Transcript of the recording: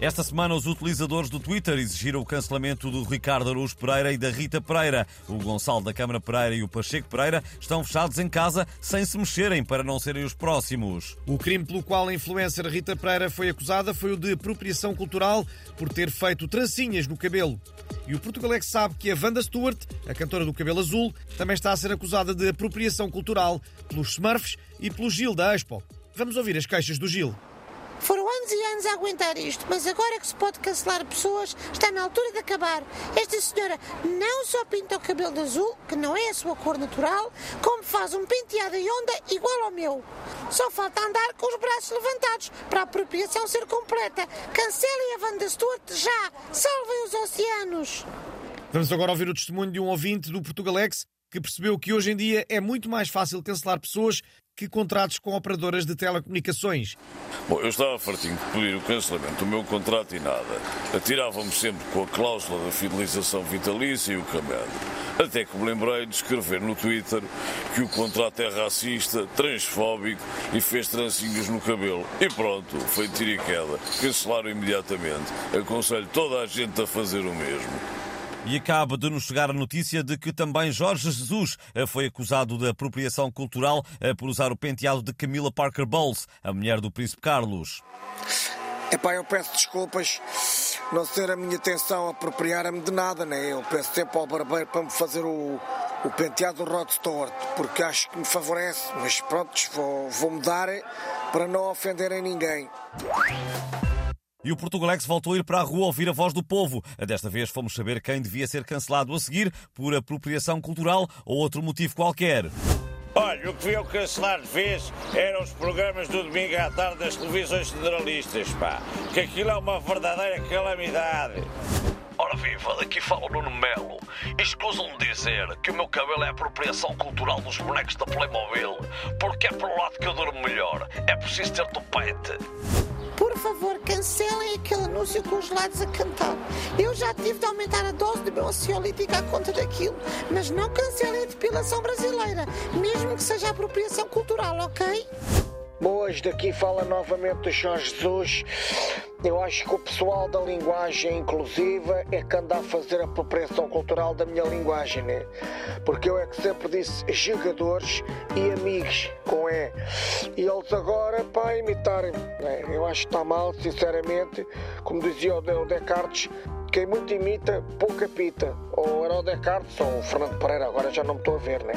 Esta semana, os utilizadores do Twitter exigiram o cancelamento do Ricardo Araújo Pereira e da Rita Pereira. O Gonçalo da Câmara Pereira e o Pacheco Pereira estão fechados em casa sem se mexerem para não serem os próximos. O crime pelo qual a influencer Rita Pereira foi acusada foi o de apropriação cultural por ter feito trancinhas no cabelo. E o Portugalex sabe que a Wanda Stewart, a cantora do cabelo azul, também está a ser acusada de apropriação cultural pelos Smurfs e pelo Gil da Expo. Vamos ouvir as queixas do Gil. Foram anos e anos a aguentar isto, mas agora que se pode cancelar pessoas, está na altura de acabar. Esta senhora não só pinta o cabelo de azul, que não é a sua cor natural, como faz um penteado em onda igual ao meu. Só falta andar com os braços levantados para a apropriação ser completa. Cancelem a Wanda Stewart já! Salvem os oceanos! Vamos agora ouvir o testemunho de um ouvinte do Portugalex que percebeu que hoje em dia é muito mais fácil cancelar pessoas que contratos com operadoras de telecomunicações. Bom, eu estava fartinho de pedir o cancelamento do meu contrato e nada. Atiravam-me sempre com a cláusula da fidelização vitalícia e o camelo. Até que me lembrei de escrever no Twitter que o contrato é racista, transfóbico e fez trancinhos no cabelo. E pronto, foi tiro e queda. Cancelaram imediatamente. Aconselho toda a gente a fazer o mesmo. E acaba de nos chegar a notícia de que também Jorge Jesus eh, foi acusado de apropriação cultural eh, por usar o penteado de Camila Parker Bowles, a mulher do Príncipe Carlos. Epá, eu peço desculpas não ser a minha intenção apropriar-me de nada, né? Eu peço sempre ao barbeiro para me fazer o, o penteado Rod Stewart, porque acho que me favorece, mas pronto, vou, vou mudar para não ofenderem ninguém. E o Portugalex voltou a ir para a rua ouvir a voz do povo. Desta vez fomos saber quem devia ser cancelado a seguir por apropriação cultural ou outro motivo qualquer. Olha, o que veio cancelar de vez eram os programas do domingo à tarde das televisões generalistas, pá. Que aquilo é uma verdadeira calamidade. Ora viva, daqui fala o Nuno Melo. Escusam de dizer que o meu cabelo é apropriação cultural dos bonecos da Playmobil, porque é pelo lado que eu durmo melhor. É preciso ter topete. Cancelem aquele anúncio com os lados a cantar. Eu já tive de aumentar a dose do meu ansiolítico à conta daquilo, mas não cancelem a depilação brasileira, mesmo que seja apropriação cultural, ok? Boas, daqui fala novamente o Jorge Jesus. Eu acho que o pessoal da linguagem inclusiva é que anda a fazer a apropriação cultural da minha linguagem, né? Porque eu é que sempre disse jogadores e amigos, com E. E eles agora, para imitarem, né? eu acho que está mal, sinceramente. Como dizia o Descartes, quem muito imita, pouca pita. Ou era o Descartes ou o Fernando Pereira, agora já não me estou a ver, né?